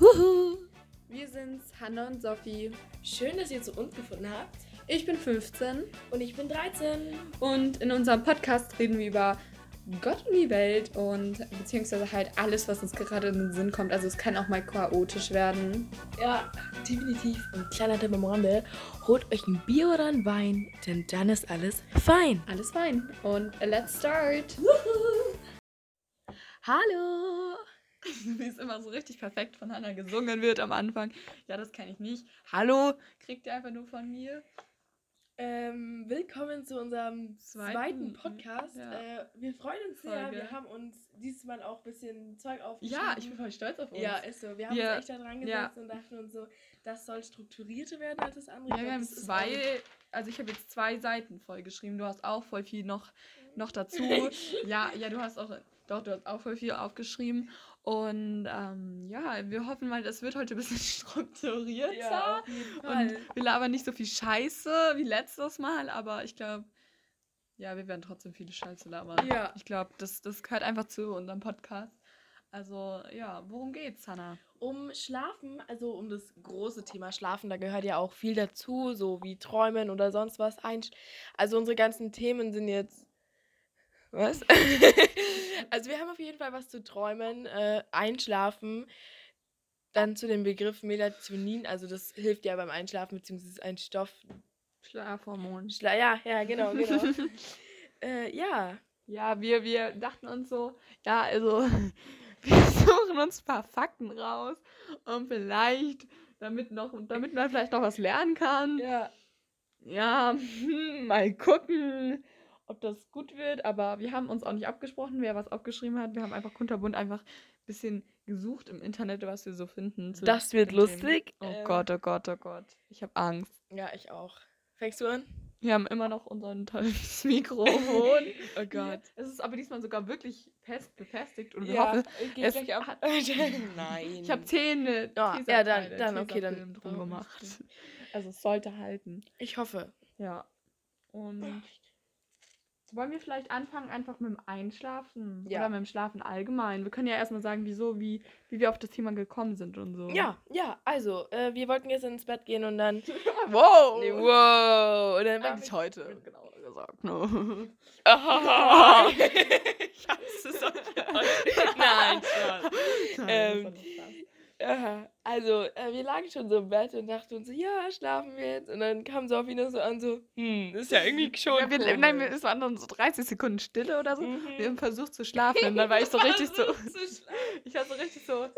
Huhu. Wir sind's, Hannah und Sophie. Schön, dass ihr zu uns gefunden habt. Ich bin 15 Und ich bin 13. und in unserem Podcast reden wir über Gott und die Welt und beziehungsweise halt alles, was uns gerade in den Sinn kommt. Also es kann auch mal chaotisch werden. Ja, definitiv. Und kleiner Tipp am Rande: Holt euch ein Bier oder ein Wein, denn dann ist alles fein. Alles fein. Und let's start. Hallo! Wie es immer so richtig perfekt von Hannah gesungen wird am Anfang. Ja, das kann ich nicht. Hallo, kriegt ihr einfach nur von mir. Ähm, willkommen zu unserem Zweiten, zweiten, Podcast. ja. Äh, wir freuen uns sehr. Folge. Wir haben uns dieses Mal auch ein bisschen Zeug aufgeschrieben. Ja, ich bin voll stolz auf uns. Ja, ist so. Wir haben Wir- uns echt da dran gesetzt ja. und dachten uns so, das soll strukturierter werden als das andere. Ja, wir haben zwei, also ich habe jetzt zwei Seiten voll geschrieben. Du hast auch voll viel noch, noch dazu. ja, ja, du hast auch, doch, du hast auch voll viel aufgeschrieben. Und ähm, ja, wir hoffen mal, das wird heute ein bisschen strukturierter. Ja, Und wir labern nicht so viel Scheiße wie letztes Mal, aber ich glaube, ja, wir werden trotzdem viele Scheiße labern. Ja. Ich glaube, das, das gehört einfach zu unserem Podcast. Also, ja, worum geht's, Hannah? Um Schlafen, also um das große Thema Schlafen, da gehört ja auch viel dazu, so wie Träumen oder sonst was. Also unsere ganzen Themen sind jetzt. Was? also wir haben auf jeden Fall was zu träumen, äh, einschlafen. Dann zu dem Begriff Melatonin, also das hilft ja beim Einschlafen, beziehungsweise ist ein Stoff. Schlafhormon. Schla ja, ja, genau, genau. äh, ja. Ja, wir, wir dachten uns so, ja, also wir suchen uns ein paar Fakten raus und vielleicht, damit noch, damit man vielleicht noch was lernen kann. Ja. Ja, mal gucken, ob das gut wird. Aber wir haben uns auch nicht abgesprochen, wer was aufgeschrieben hat. Wir haben einfach kunterbunt einfach ein bisschen gesucht im Internet, was wir so finden. Das wird Themen. lustig. Oh Ähm, Gott, oh Gott, oh Gott. Ich habe Angst. Ja, ich auch. Fängst du an? Wir haben immer noch unseren tolles Mikrofon. Oh Gott. Es ist aber diesmal sogar wirklich fest befestigt und wir Ja, hoffen, es gleich ab. Nein. ich habe Zähne, Ja, ja, dann- dann, okay, dann- drum gemacht. Also es sollte halten. Ich hoffe. Ja. Und wollen wir vielleicht anfangen einfach mit dem Einschlafen Ja. oder mit dem Schlafen allgemein? Wir können ja erstmal sagen, wieso, wie, wie wir auf das Thema gekommen sind und so. Ja, ja, also, äh, wir wollten jetzt ins Bett gehen und dann. wow. Nee, wow. Und dann Eigentlich heute, genauer gesagt. Ne? ich hasse es auch Nein, Spaß. Nein, Ähm, war Also, äh, wir lagen schon so im Bett und dachten uns so, ja, schlafen wir jetzt. Und dann kam Sophie nur so an, so, hm, ist ja irgendwie schon. Ja, wir, nein, wir, es waren dann so 30 Sekunden Stille oder so. Mhm. Wir haben versucht zu schlafen und dann war ich so richtig so. Ich war so richtig so.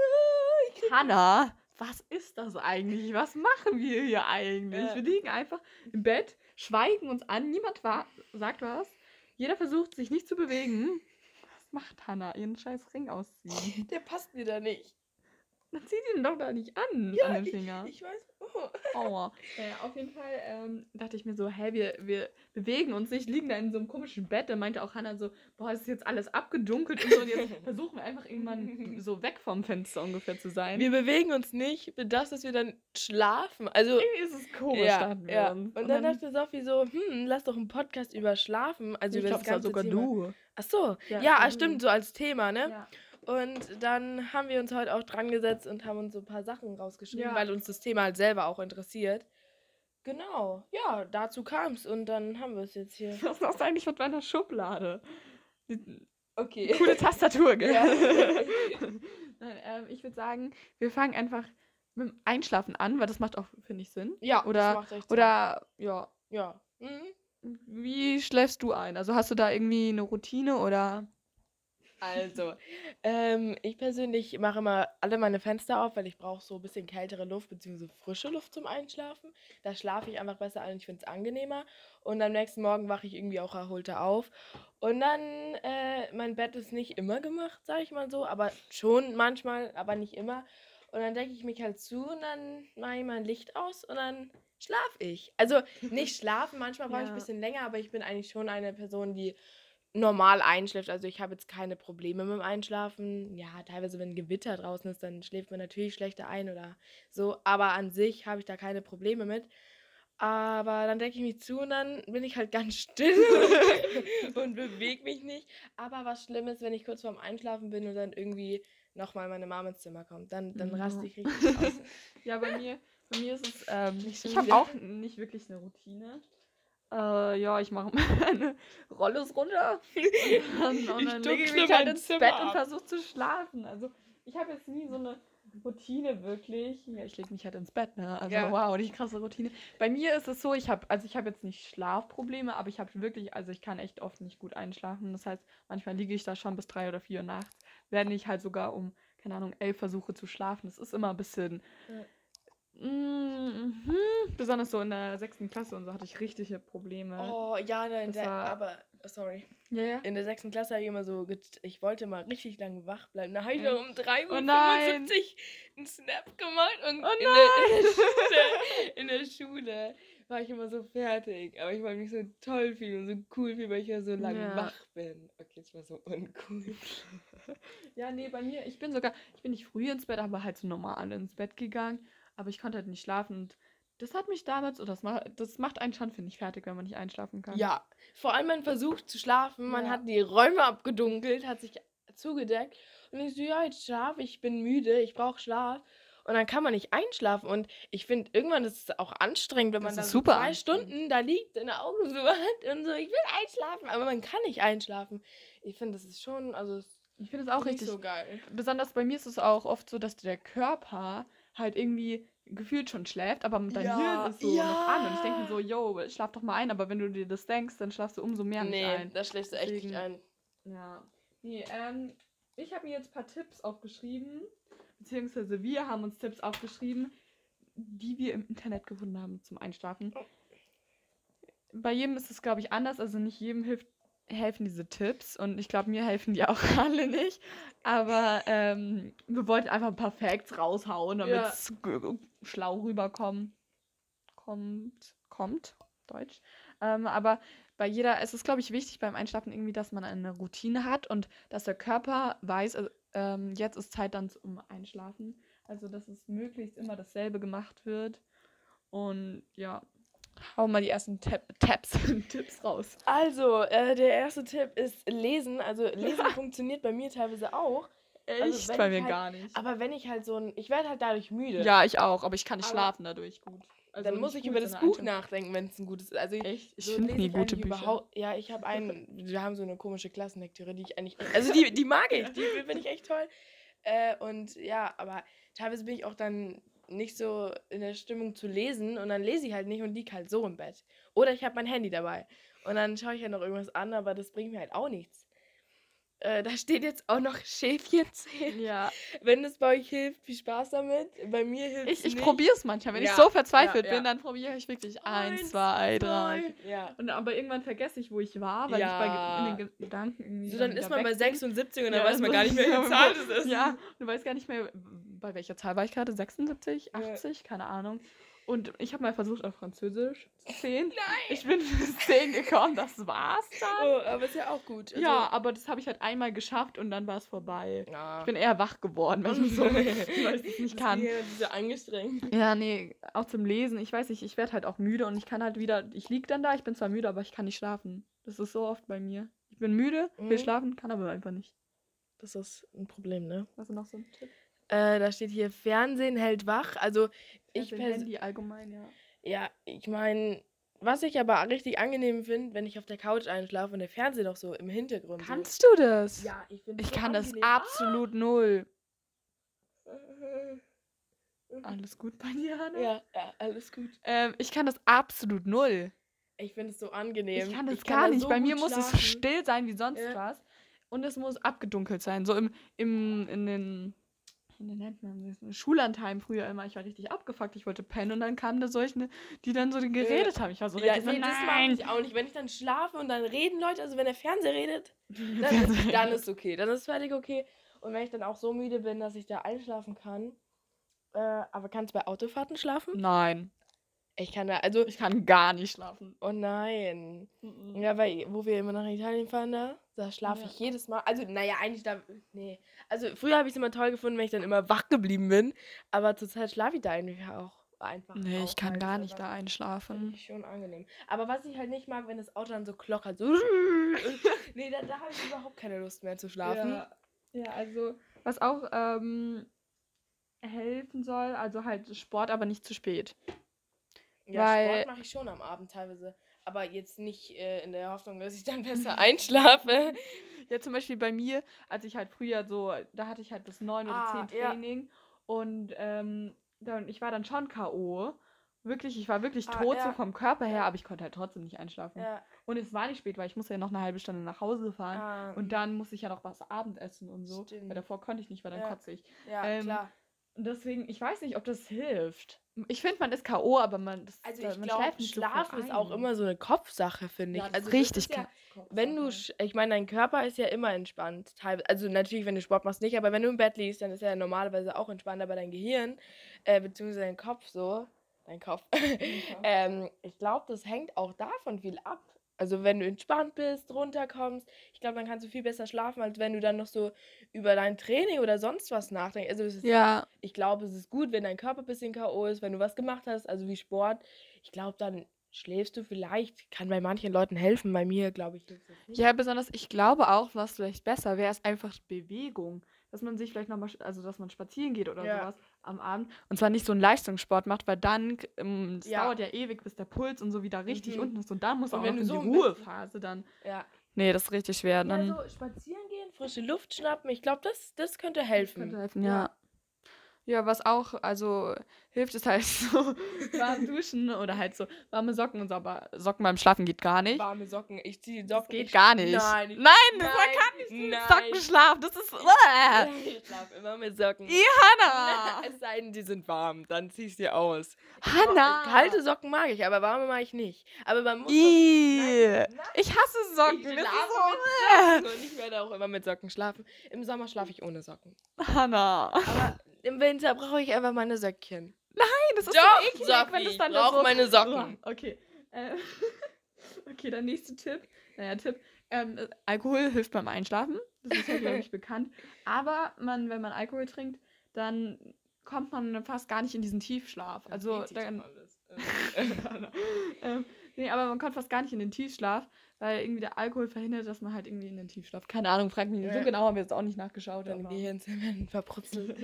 Hanna, was ist das eigentlich? Was machen wir hier eigentlich? Ja. Wir liegen einfach im Bett, schweigen uns an, niemand wa sagt was. Jeder versucht sich nicht zu bewegen. Was macht Hanna? Ihren scheiß Ring ausziehen. Der passt mir da nicht. Dann zieh den doch da nicht an, Ja, an den Finger. Ich weiß. Oh. Aua. Naja, auf jeden Fall ähm, dachte ich mir so, hä, wir, wir bewegen uns nicht, liegen da in so einem komischen Bett. Da meinte auch Hannah so, boah, es ist jetzt alles abgedunkelt und so. Und jetzt versuchen wir einfach irgendwann so weg vom Fenster ungefähr zu sein. Wir bewegen uns nicht für das, dass wir dann schlafen. Also. Irgendwie ist es komisch, Ja, ja. uns. Und dann dachte Sophie so, hm, lass doch einen Podcast über Schlafen. Also ich über glaube, das ganze sogar Thema. du. Ach so, Ja, ja, ah, stimmt, so als Thema, ne? Ja. Und dann haben wir uns heute auch dran gesetzt und haben uns so ein paar Sachen rausgeschrieben, Ja. weil uns das Thema halt selber auch interessiert. Genau, ja, dazu kam es und dann haben wir es jetzt hier. Was machst du eigentlich mit meiner Schublade? Okay. Coole Tastatur, gell? Ja. Nein, ähm, ich würde sagen, wir fangen einfach mit dem Einschlafen an, weil das macht auch, finde ich, Sinn. Ja, Oder- das macht echt Sinn. Oder, ja, Ja. Mhm. Wie schläfst du ein? Also hast du da irgendwie eine Routine oder? Also, ähm, ich persönlich mache immer alle meine Fenster auf, weil ich brauche so ein bisschen kältere Luft bzw. frische Luft zum Einschlafen. Da schlafe ich einfach besser ein, ich finde es angenehmer. Und am nächsten Morgen wache ich irgendwie auch erholter auf. Und dann, äh, mein Bett ist nicht immer gemacht, sage ich mal so, aber schon manchmal, aber nicht immer. Und dann decke ich mich halt zu und dann mache ich mein Licht aus und dann schlafe ich. Also nicht schlafen, manchmal brauche ich ein Ja. bisschen länger, aber ich bin eigentlich schon eine Person, die normal einschläft. Also ich habe jetzt keine Probleme mit dem Einschlafen. Ja, teilweise, wenn Gewitter draußen ist, dann schläft man natürlich schlechter ein oder so. Aber an sich habe ich da keine Probleme mit. Aber dann decke ich mich zu und dann bin ich halt ganz still und bewege mich nicht. Aber was schlimm ist, wenn ich kurz vorm Einschlafen bin und dann irgendwie nochmal meine Mama ins Zimmer kommt. Dann, dann Ja. raste ich richtig aus. Ja, bei mir, bei mir ist es, ähm, ich habe auch nicht wirklich eine Routine. Äh, ja, ich mache meine Rollos runter und dann, und Ich dann lege ich mich halt ins Zimmer Bett und ab. versuche zu schlafen. Also ich habe jetzt nie so eine Routine wirklich. Ja, ich lege mich halt ins Bett, ne? Also Ja. wow, die krasse Routine. Bei mir ist es so, ich habe, also ich habe jetzt nicht Schlafprobleme, aber ich habe wirklich, also ich kann echt oft nicht gut einschlafen. Das heißt, manchmal liege ich da schon bis drei oder vier Uhr nachts, wenn ich halt sogar um, keine Ahnung, elf versuche zu schlafen. Das ist immer ein bisschen. Ja. Mhm. Besonders so in der sechsten Klasse und so hatte ich richtige Probleme. Oh, ja, nein, der, war- aber, sorry. Ja, ja. In der sechsten Klasse habe ich immer so, ich wollte mal richtig lange wach bleiben. Da habe ich Ja. noch um 3 Uhr Oh nein. 75 einen Snap gemacht und Oh in, der, in, der Schule, in der Schule war ich immer so fertig. Aber ich wollte mich so toll fühlen und so cool fühlen, weil ich ja so lange Ja. wach bin. Okay, das war so uncool. Ja, nee, bei mir, ich bin sogar, ich bin nicht früh ins Bett, aber halt so normal ins Bett gegangen. Aber ich konnte halt nicht schlafen und das hat mich damals, oder das macht, das macht einen schon, finde ich, fertig, wenn man nicht einschlafen kann. Ja, vor allem man versucht zu schlafen, man Ja. hat die Räume abgedunkelt, hat sich zugedeckt und ich so, ja, jetzt schlaf, ich bin müde, ich brauche Schlaf. Und dann kann man nicht einschlafen. Und ich finde, irgendwann ist es auch anstrengend, wenn Das man dann so super zwei. Stunden da liegt, seine Augen so hat und so, ich will einschlafen, aber man kann nicht einschlafen. Ich finde, das ist schon, also es Ich finde es auch richtig. so geil. Besonders bei mir ist es auch oft so, dass der Körper halt irgendwie gefühlt schon schläft, aber dein Ja, Hirn ist so noch an. Und ich denke mir ja. so, yo, schlaf doch mal ein, aber wenn du dir das denkst, dann schlafst du umso mehr nee, nicht ein. da schläfst du echt nicht Deswegen- ein. Ja. Nee, ähm, ich habe mir jetzt ein paar Tipps aufgeschrieben, beziehungsweise wir haben uns Tipps aufgeschrieben, die wir im Internet gefunden haben zum Einschlafen. Bei jedem ist es, glaube ich, anders. Also nicht jedem hilft, helfen diese Tipps und ich glaube, mir helfen die auch alle nicht. Aber ähm, wir wollten einfach ein paar Facts raushauen, damit Ja. es schlau rüberkommt. Kommt, kommt, Deutsch. Ähm, aber bei jeder, es ist, glaube ich, wichtig beim Einschlafen irgendwie, dass man eine Routine hat und dass der Körper weiß, äh, ähm, jetzt ist Zeit dann zum Einschlafen. Also, dass es möglichst immer dasselbe gemacht wird. Und ja, hau mal die ersten Tab Tabs, Tipps raus. Also, äh, der erste Tipp ist lesen. Also, lesen funktioniert bei mir teilweise auch. Echt? Also, bei mir halt- gar nicht. Aber wenn ich halt so ein. Ich werde halt dadurch müde. Ja, ich auch, aber ich kann nicht Aber- schlafen dadurch gut. Also dann muss ich über das Buch nachdenken, wenn es ein gutes ist. Also Echt? Ich so finde nie gute Bücher. überhaupt- Ja, ich habe einen. Wir haben so eine komische Klassenlektüre, die ich eigentlich. Also die, die mag ich, die finde ich echt toll. Äh, und ja, aber teilweise bin ich auch dann nicht so in der Stimmung zu lesen und dann lese ich halt nicht und liege halt so im Bett. Oder ich habe mein Handy dabei. Und dann schaue ich halt noch irgendwas an, aber das bringt mir halt auch nichts. Äh, da steht jetzt auch noch Schäfchen zählen. Ja, Wenn es bei euch hilft, viel Spaß damit. Bei mir hilft es ich, ich probiere es manchmal. Wenn Ja, ich so verzweifelt ja, ja. bin, dann probiere ich wirklich eins, Eins, zwei, drei. Ja. Und aber irgendwann vergesse ich, wo ich war, weil Ja. ich bei in den Ge- Gedanken irgendwie. So, dann wieder ist man bei bin. 76 und dann Ja, weiß man gar nicht mehr, welche Zahl es ist. Ja, du weißt gar nicht mehr, bei welcher Zahl war ich gerade? 76, Ja. 80, keine Ahnung. Und ich habe mal versucht, auf Französisch zu zählen. Nein! Ich bin bis 10 gekommen, das war's dann. Oh, aber ist ja auch gut. Also, ja, aber das habe ich halt einmal geschafft und dann war es vorbei. ja. Ich bin eher wach geworden, weil ich so, weil ich das nicht kann. Ja angestrengt. Ja, nee, auch zum Lesen. Ich weiß nicht, ich werde halt auch müde und ich kann halt wieder, ich lieg dann da, ich bin zwar müde, aber ich kann nicht schlafen. Das ist so oft bei mir. Ich bin müde, will Mhm. schlafen, kann aber einfach nicht. Das ist ein Problem, ne? Was ist noch so ein Tipp? Äh, da steht hier, Fernsehen hält wach. Also, ich Also Handy allgemein, ja. Ja, ich meine, was ich aber richtig angenehm finde, wenn ich auf der Couch einschlafe und der Fernseher noch so im Hintergrund Kannst du das? so. Ja, ich finde Ich so kann das angenehm. absolut null. Ah! Alles gut bei dir, Hanna? Ja, ja, alles gut. Ähm, ich kann das absolut null. Ich finde es so angenehm. Ich kann das da gar nicht. so bei mir muss schlafen. es still sein wie sonst Ja. was. Und es muss abgedunkelt sein. So im, im, in den, wie nennt man das? Schullandheim früher immer. Ich war richtig abgefuckt. Ich wollte pennen und dann kamen da solche, die dann so geredet haben. Ich war so Ja, richtig so, nee, das mag ich auch nicht. Wenn ich dann schlafe und dann reden Leute, also wenn der Fernseher redet, dann, Fernseher. dann ist okay. Dann ist völlig okay. Und wenn ich dann auch so müde bin, dass ich da einschlafen kann. Äh, aber kannst du bei Autofahrten schlafen? Nein. Ich kann da, also, Ich kann gar nicht schlafen. oh nein. Mhm. Ja, weil, wo wir immer nach Italien fahren, da, da schlafe Ja. ich jedes Mal. Also, naja, eigentlich da, nee. Also, früher habe ich es immer toll gefunden, wenn ich dann immer wach geblieben bin. Aber zurzeit schlafe ich da eigentlich auch einfach. Nee, ich kann halt gar nicht da einschlafen. ich schon angenehm. Aber was ich halt nicht mag, wenn das Auto dann so klockert, so. nee, da, da habe ich überhaupt keine Lust mehr zu schlafen. Ja, ja, also Was auch ähm, helfen soll, also halt Sport, aber nicht zu spät. Ja, Weil- Sport mache ich schon am Abend teilweise. Aber jetzt nicht äh, in der Hoffnung, dass ich dann besser einschlafe. Ja, zum Beispiel bei mir, als ich halt früher so, da hatte ich halt bis neun oder Ah, zehn ja. Training und ähm, dann, ich war dann schon K.O. Wirklich, ich war wirklich Ah, tot ja. so vom Körper her, Ja. aber ich konnte halt trotzdem nicht einschlafen. ja. Und es war nicht spät, weil ich musste ja noch eine halbe Stunde nach Hause fahren. Ah, Und dann musste ich ja noch was Abendessen und so. Stimmt. Weil davor konnte ich nicht, weil dann Ja. kotze ich. ja, ähm, klar. Und deswegen, ich weiß nicht, ob das hilft. Ich finde, man ist K.O., aber man, das, Also ich man glaube, schläft nicht so voll Schlafen ist auch immer so eine Kopfsache, finde ich. Ja, das also richtig ja, wenn du, sch- ich meine, dein Körper ist ja immer entspannt. teilweise- Also natürlich, wenn du Sport machst, nicht, aber wenn du im Bett liegst, dann ist er ja normalerweise auch entspannt, aber dein Gehirn, äh, beziehungsweise dein Kopf so, dein Kopf, ähm, ich glaube, das hängt auch davon viel ab. Also wenn du entspannt bist, runterkommst, ich glaube, dann kannst du viel besser schlafen, als wenn du dann noch so über dein Training oder sonst was nachdenkst. Also es ist Ja, ich glaube, es ist gut, wenn dein Körper ein bisschen K.O. ist, wenn du was gemacht hast, also wie Sport. Ich glaube, dann schläfst du vielleicht. Kann bei manchen Leuten helfen. Bei mir, glaube ich. Ja, besonders, ich glaube auch, was vielleicht besser wäre, ist einfach Bewegung. Dass man sich vielleicht nochmal, also dass man spazieren geht oder Ja. sowas am Abend. Und zwar nicht so einen Leistungssport macht, weil dann, ähm, es Ja. dauert ja ewig, bis der Puls und so wieder richtig Mhm. unten ist. Und dann muss Und auch wenn noch du in so die Ruhephase dann. Ja. Nee, das ist richtig schwer. Dann ja, so spazieren gehen, frische Luft schnappen. Ich glaube, das, das könnte helfen. könnte helfen, Ja. ja. Ja, was auch, also hilft, ist halt so warm duschen oder halt so warme Socken und so, aber Socken beim Schlafen geht gar nicht. Warme Socken. Ich ziehe die Das Socken. geht gar nicht. Nein. Nein, nein, kann nicht nein. Sockenschlaf, das ist. Äh. Ich schlafe immer mit Socken. Hanna! Es sei denn, die sind warm. Dann zieh ich sie aus. Hanna! Kalte Socken mag ich, aber warme mag ich nicht. Aber man muss. Nein, nein. Ich hasse Socken. Ich schlafe ist mit Socken und ich werde auch immer mit Socken schlafen. Im Sommer schlafe ich ohne Socken. so. Hanna. Aber im Winter brauche ich einfach meine Söckchen. Nein, das ist Doch, so eklig, Sophie, wenn das ich dann brauche so. meine Socken. Okay. Äh, okay, der nächste Tipp. Naja, Tipp. Ähm, äh, Alkohol hilft beim Einschlafen. Das ist ja, glaube ich, bekannt. Aber man, wenn man Alkohol trinkt, dann kommt man fast gar nicht in diesen Tiefschlaf. Also dann, ähm, nee, aber man kommt fast gar nicht in den Tiefschlaf, weil irgendwie der Alkohol verhindert, dass man halt irgendwie in den Tiefschlaf. Keine Ahnung, frag mich nicht. So Ja. genau haben wir jetzt auch nicht nachgeschaut. Deine Gehirnzellen werden verbrutzelt.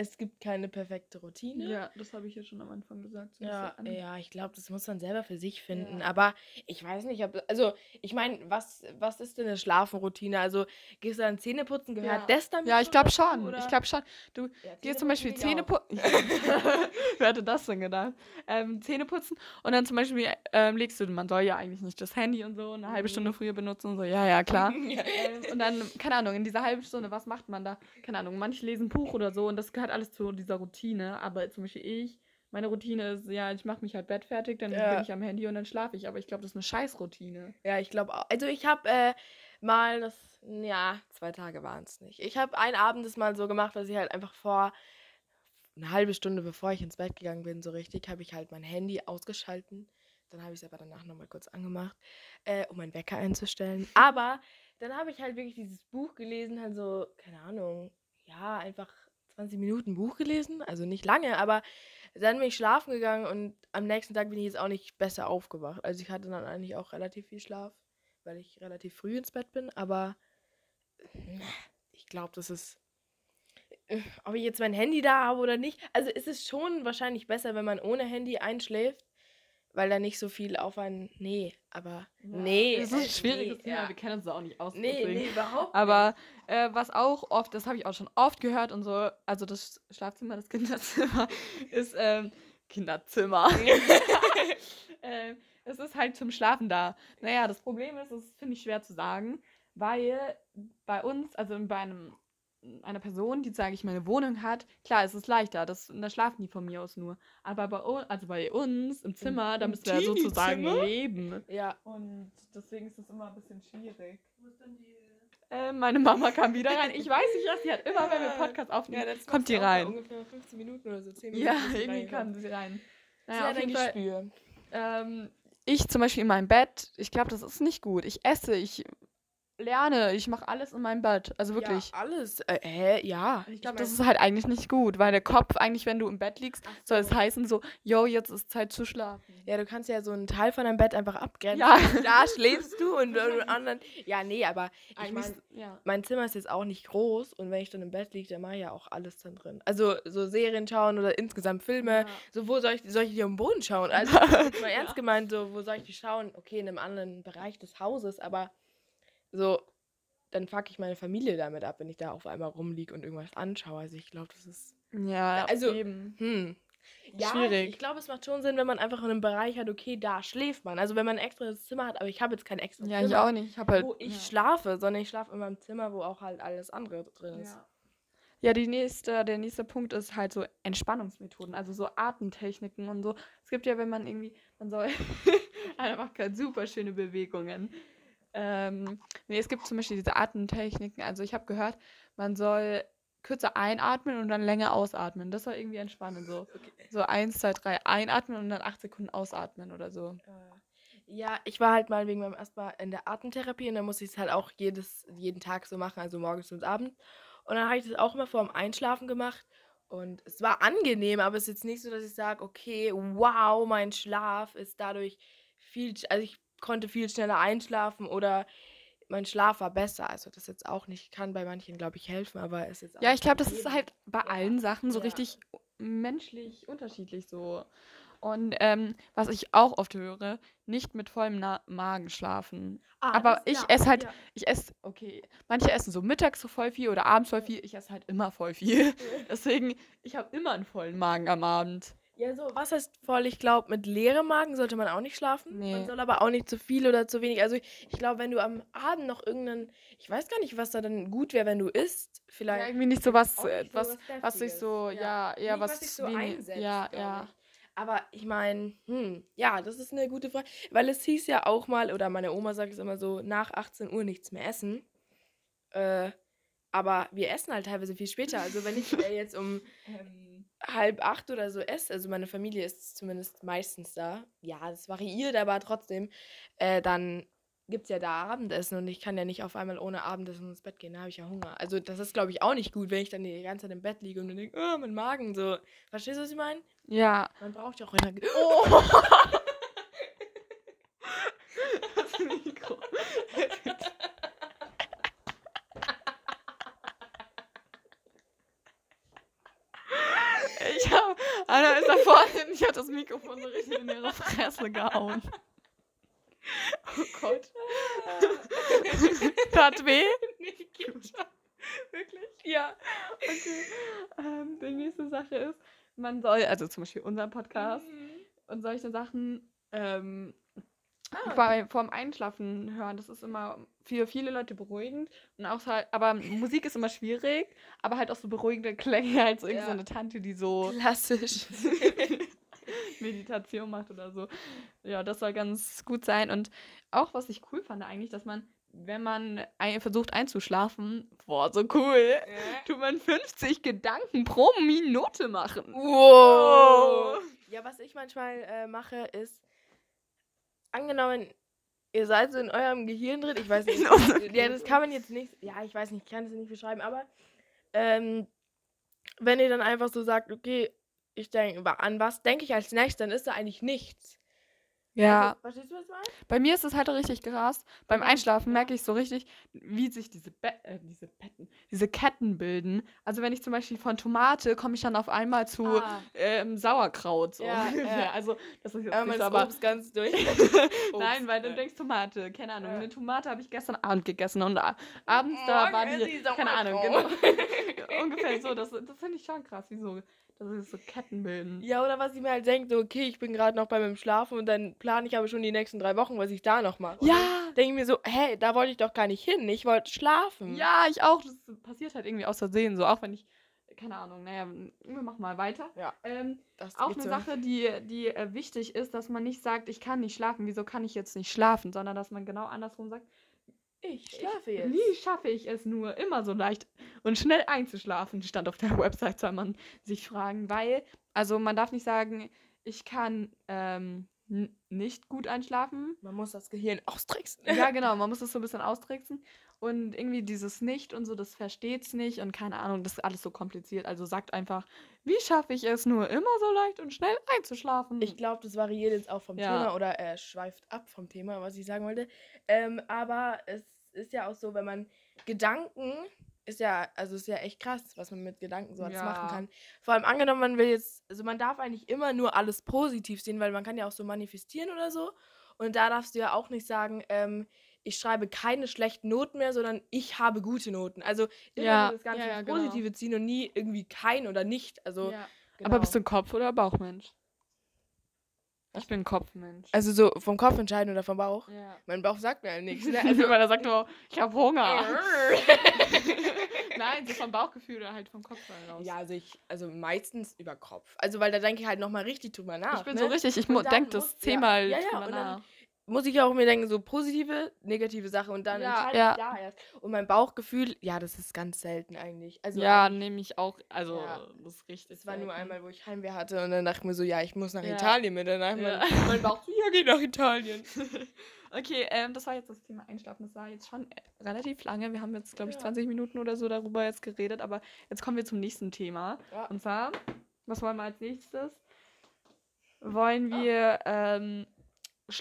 Es gibt keine perfekte Routine. ja, das habe ich ja schon am Anfang gesagt. so Ja, ja, ich glaube, das muss man selber für sich finden. Ja. Aber ich weiß nicht, ob. Also, ich meine, was, was ist denn eine Schlafenroutine? Also, gehst du dann Zähne putzen? Gehört Ja. das damit Ja, ich glaube schon. oder? Ich glaube schon. Du Ja, gehst zum Beispiel geht Zähne auch. putzen. Wer hätte das denn gedacht? Ähm, Zähne putzen und dann zum Beispiel ähm, legst du, man soll ja eigentlich nicht das Handy und so eine halbe Mhm. Stunde früher benutzen und so. Ja, ja, klar. Ähm, und dann, keine Ahnung, in dieser halben Stunde, was macht man da? Keine Ahnung, manche lesen ein Buch oder so und das gehört alles zu dieser Routine. Aber zum Beispiel ich, meine Routine ist, ja, ich mache mich halt Bett fertig, dann Ja. bin ich am Handy und dann schlafe ich. Aber ich glaube, das ist eine Scheißroutine. Ja, ich glaube auch. Also ich habe äh, mal das, ja, zwei Tage waren es nicht. Ich habe einen Abend das mal so gemacht, dass ich halt einfach vor eine halbe Stunde, bevor ich ins Bett gegangen bin, so richtig, habe ich halt mein Handy ausgeschalten. Dann habe ich es aber danach nochmal kurz angemacht, äh, um meinen Wecker einzustellen. Aber dann habe ich halt wirklich dieses Buch gelesen, halt so, keine Ahnung, ja, einfach 20 Minuten Buch gelesen. Also nicht lange, aber dann bin ich schlafen gegangen und am nächsten Tag bin ich jetzt auch nicht besser aufgewacht. Also ich hatte dann eigentlich auch relativ viel Schlaf, weil ich relativ früh ins Bett bin, aber ich glaube, das ist. äh, Ob ich jetzt mein Handy da habe oder nicht. Also ist es schon wahrscheinlich besser, wenn man ohne Handy einschläft, weil da nicht so viel auf einen. Nee, aber. Nee. Das ist ein äh, schwieriges nee, Thema, ja. wir kennen uns da auch nicht aus. Nee, deswegen. nee, überhaupt Aber äh, was auch oft, das habe ich auch schon oft gehört und so, also das Schlafzimmer, das Kinderzimmer ist ähm, Kinderzimmer. ähm, es ist halt zum Schlafen da. Naja, das Problem ist, das finde ich schwer zu sagen, weil bei uns, also bei einem, einer Person, die, sage ich mal, eine Wohnung hat, klar, es ist leichter, das, da schlafen die von mir aus nur. Aber bei, also bei uns im Zimmer, da im müssen wir ja sozusagen leben. Ja. Und deswegen ist es immer ein bisschen schwierig. Äh, meine Mama kam wieder rein. Ich weiß nicht, was sie hat. Immer wenn wir Podcast aufnehmen, das kommt die sie rein. Ungefähr 15 Minuten oder so, 10 Minuten. Ja, sie irgendwie kam sie rein. Sie Naja, hat auf ein jeden Fall, Gespür. ähm, ich zum Beispiel in meinem Bett, ich glaube, das ist nicht gut. Ich esse, ich lerne, ich mache alles in meinem Bett. Also wirklich. Ja, alles. Äh, hä? Ja. Ich glaube, das ist halt eigentlich nicht gut, weil der Kopf eigentlich, wenn du im Bett liegst, Ach soll es so. heißen so, yo, jetzt ist Zeit zu schlafen. Ja, du kannst ja so einen Teil von deinem Bett einfach abgrenzen. Ja. Da schläfst du und den anderen. Ja, nee, aber ich meine, ja. mein Zimmer ist jetzt auch nicht groß und wenn ich dann im Bett liege, dann mache ich ja auch alles dann drin. Also so Serien schauen oder insgesamt Filme. Ja. So, wo soll ich, soll ich die am Boden schauen? Also, mal ernst gemeint, so, wo soll ich die schauen? Okay, in einem anderen Bereich des Hauses, aber so, dann fuck ich meine Familie damit ab, wenn ich da auf einmal rumliege und irgendwas anschaue. Also, ich glaube, das ist. Ja, Also, eben. Hm. Ja, Schwierig. ich glaube, es macht schon Sinn, wenn man einfach in einem Bereich hat, okay, da schläft man. Also, wenn man ein extra Zimmer hat, aber ich habe jetzt kein extra Ja, Zimmer, ich auch nicht. Ich halt. wo ich ja. schlafe, sondern ich schlafe in meinem Zimmer, wo auch halt alles andere drin ist. Ja. Ja, die nächste, der nächste Punkt ist halt so Entspannungsmethoden, also so Atemtechniken und so. Es gibt ja, wenn man irgendwie, man soll, einer macht gerade super schöne Bewegungen. Ähm, nee, es gibt zum Beispiel diese Atemtechniken, also ich habe gehört, man soll kürzer einatmen und dann länger ausatmen. Das soll irgendwie entspannen, so. So eins, zwei, drei einatmen und dann acht Sekunden ausatmen oder so. Äh, Ja, ich war halt mal wegen meinem erstmal in der Atemtherapie und dann musste ich es halt auch jedes, jeden Tag so machen, also morgens und abends. Und dann habe ich das auch immer vor dem Einschlafen gemacht. Und es war angenehm, aber es ist jetzt nicht so, dass ich sage, okay, wow, mein Schlaf ist dadurch viel, also ich konnte viel schneller einschlafen oder mein Schlaf war besser. Also das jetzt auch nicht, kann bei manchen, glaube ich, helfen, aber es ist jetzt auch Ja, ich glaube, das ist halt bei Ja, allen Sachen so ja. richtig menschlich unterschiedlich so. Und ähm, was ich auch oft höre, nicht mit vollem Na Magen schlafen. Ah, aber ich esse halt, ja. ich esse, okay, manche essen so mittags so voll viel oder abends voll viel, ich esse halt immer voll viel. Deswegen, ich habe immer einen vollen Magen am Abend. Ja, so, was heißt voll? Ich glaube, mit leerem Magen sollte man auch nicht schlafen. Nee. Man soll aber auch nicht zu viel oder zu wenig. Also, ich glaube, wenn du am Abend noch irgendeinen. Ich weiß gar nicht, was da dann gut wäre, wenn du isst. Ja, Vielleicht. irgendwie nicht so was, auch äh, nicht so was, was was sich Deftiges, so, ja. ja, Nicht, was, was sich so einsetzt, ja, ja. ich. Aber ich meine, hm, ja, das ist eine gute Frage. Weil es hieß ja auch mal, oder meine Oma sagt es immer so, nach 18 Uhr nichts mehr essen. Äh, aber wir essen halt teilweise viel später. Also, wenn ich äh, jetzt um halb acht oder so esse, also meine Familie ist zumindest meistens da, ja, das variiert aber trotzdem, äh, dann gibt es ja da Abendessen und ich kann ja nicht auf einmal ohne Abendessen ins Bett gehen, da habe ich ja Hunger. Also das ist, glaube ich, auch nicht gut, wenn ich dann die ganze Zeit im Bett liege und dann denke, oh, mein Magen so. Verstehst du, was ich meine? Ja. Man braucht ja auch Energie. Oh! Das Mikro. Ich hab, Anna ist da vorne, ich hab das Mikrofon so richtig in ihre Fresse gehauen. Oh Gott. Tat weh? nee, geht schon. Wirklich? Ja. Okay. Ähm, die nächste Sache ist, man soll, also zum Beispiel unser Podcast und solche Sachen, ähm, Ah, bei, vorm Einschlafen hören, das ist immer für viele Leute beruhigend. Und auch halt, aber Musik ist immer schwierig, aber halt auch so beruhigende Klänge, halt so irgend so Ja. eine Tante, die so Klassisch. Meditation macht oder so. Ja, das soll ganz gut sein. Und auch, was ich cool fand eigentlich, dass man, wenn man ein, versucht einzuschlafen, boah, so cool, tut man 50 Gedanken pro Minute machen. Wow. Ja, was ich manchmal äh, mache, ist, angenommen, ihr seid so in eurem Gehirn drin, ich weiß nicht, ja, das kann man jetzt nicht, ja, ich weiß nicht, ich kann es nicht beschreiben, aber ähm, wenn ihr dann einfach so sagt, okay, ich denke, an was denke ich als nächstes, dann ist da eigentlich nichts. Ja, Also, verstehst du, was ich meine? bei mir ist es halt richtig krass. Beim Ja, Einschlafen merke ich so richtig, wie sich diese, Be äh, diese Betten, diese Ketten bilden. Also wenn ich zum Beispiel von Tomate komme ich dann auf einmal zu Ah. ähm, Sauerkraut. So. Ja, ja. also das ist jetzt Aber nicht aber Obst ganz durch. Nein, weil du ja. denkst Tomate, keine Ahnung. Ja. Eine Tomate habe ich gestern Abend gegessen und abends da war die, keine Ahnung, genau. Ungefähr so, das, das finde ich schon krass, wie so, dass sich so Ketten bilden. Ja, oder was ich mir halt denke, so, okay, ich bin gerade noch bei meinem Schlafen und dann plane ich aber schon die nächsten drei Wochen, was ich da noch mache. Ja, denke ich mir so, hey, da wollte ich doch gar nicht hin, ich wollte schlafen. ja, ich auch. Das passiert halt irgendwie aus Versehen so, auch wenn ich, keine Ahnung, naja, wir machen mal weiter. Ja, Ähm, auch eine so. Sache, die, die äh, wichtig ist, dass man nicht sagt, ich kann nicht schlafen, wieso kann ich jetzt nicht schlafen, sondern dass man genau andersrum sagt, Ich schlafe jetzt. Wie schaffe ich es nur, immer so leicht und schnell einzuschlafen? Stand auf der Website, soll man sich fragen, weil, also man darf nicht sagen, ich kann ähm, nicht gut einschlafen. Man muss das Gehirn austricksen. Ja, genau, man muss das so ein bisschen austricksen. Und irgendwie dieses Nicht und so, das versteht's nicht und keine Ahnung, das ist alles so kompliziert. Also sagt einfach, wie schaffe ich es nur immer so leicht und schnell einzuschlafen? Ich glaube, das variiert jetzt auch vom Ja. Thema oder er schweift ab vom Thema, was ich sagen wollte. Ähm, aber es ist ja auch so, wenn man Gedanken ist ja, also ist ja echt krass, was man mit Gedanken so alles Ja. machen kann. Vor allem angenommen, man will jetzt, also man darf eigentlich immer nur alles positiv sehen, weil man kann ja auch so manifestieren oder so. Und da darfst du ja auch nicht sagen, ähm, ich schreibe keine schlechten Noten mehr, sondern ich habe gute Noten. Also immer Ja, das Ganze ja, ja, genau. Positive ziehen und nie irgendwie kein oder nicht. Also, genau. Aber bist du ein Kopf- oder Bauchmensch? Ich bin Kopfmensch. also so vom Kopf entscheiden oder vom Bauch? ja. Mein Bauch sagt mir halt nichts. Ne? Also, Also, weil er sagt immer, ich habe Hunger. Nein, so vom Bauchgefühl oder halt vom Kopf raus. ja, also ich, also meistens über Kopf. Also weil da denke ich halt nochmal richtig drüber nach. ich bin ne? so richtig, ich Und mu- dann denk das muss- ja, zehnmal ja, ja, drüber und dann nach. Muss ich auch mir denken, so positive, negative Sache und dann Ja, entscheide ja. ich da erst. Und mein Bauchgefühl, ja, das ist ganz selten eigentlich. Also ja, eigentlich- nehme ich auch, also Ja. das ist richtig. es war nur einmal, wo ich Heimweh hatte und dann dachte ich mir so, ja, ich muss nach Ja. Italien mit. Danach Ja. mein, mein Bauch so, ja, geh nach Italien. Okay, ähm, das war jetzt das Thema Einschlafen. Das war jetzt schon äh, relativ lange. Wir haben jetzt, glaube ich, Ja. 20 Minuten oder so darüber jetzt geredet, aber jetzt kommen wir zum nächsten Thema. Ja. Und zwar, was wollen wir als nächstes? Wollen Ah. wir, ähm, schla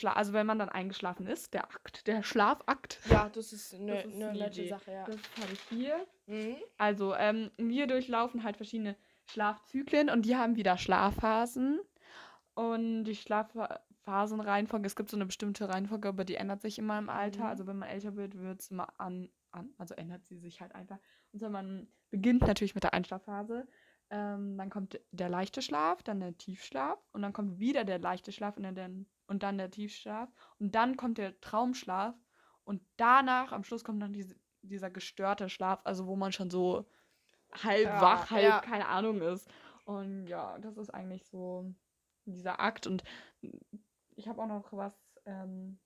also wenn man dann eingeschlafen ist, der Akt, der Schlafakt. Ja, das ist eine ne eine nette. Sache, ja. Das habe ich hier. Mhm. Also, ähm, wir durchlaufen halt verschiedene Schlafzyklen und die haben wieder Schlafphasen. Und die Schlafphasenreihenfolge, es gibt so eine bestimmte Reihenfolge, aber die ändert sich immer im Alter. Mhm. Also wenn man älter wird, wird es immer an, an, also ändert sie sich halt einfach. Und so man beginnt natürlich mit der Einschlafphase. Ähm, dann kommt der leichte Schlaf, dann der Tiefschlaf und dann kommt wieder der leichte Schlaf und dann, der, und dann der Tiefschlaf. Und dann kommt der Traumschlaf und danach, am Schluss kommt dann diese, dieser gestörte Schlaf, also wo man schon so halb Ja, wach, halb ja. keine Ahnung ist. Und ja, das ist eigentlich so dieser Akt. Und ich habe auch noch was ähm,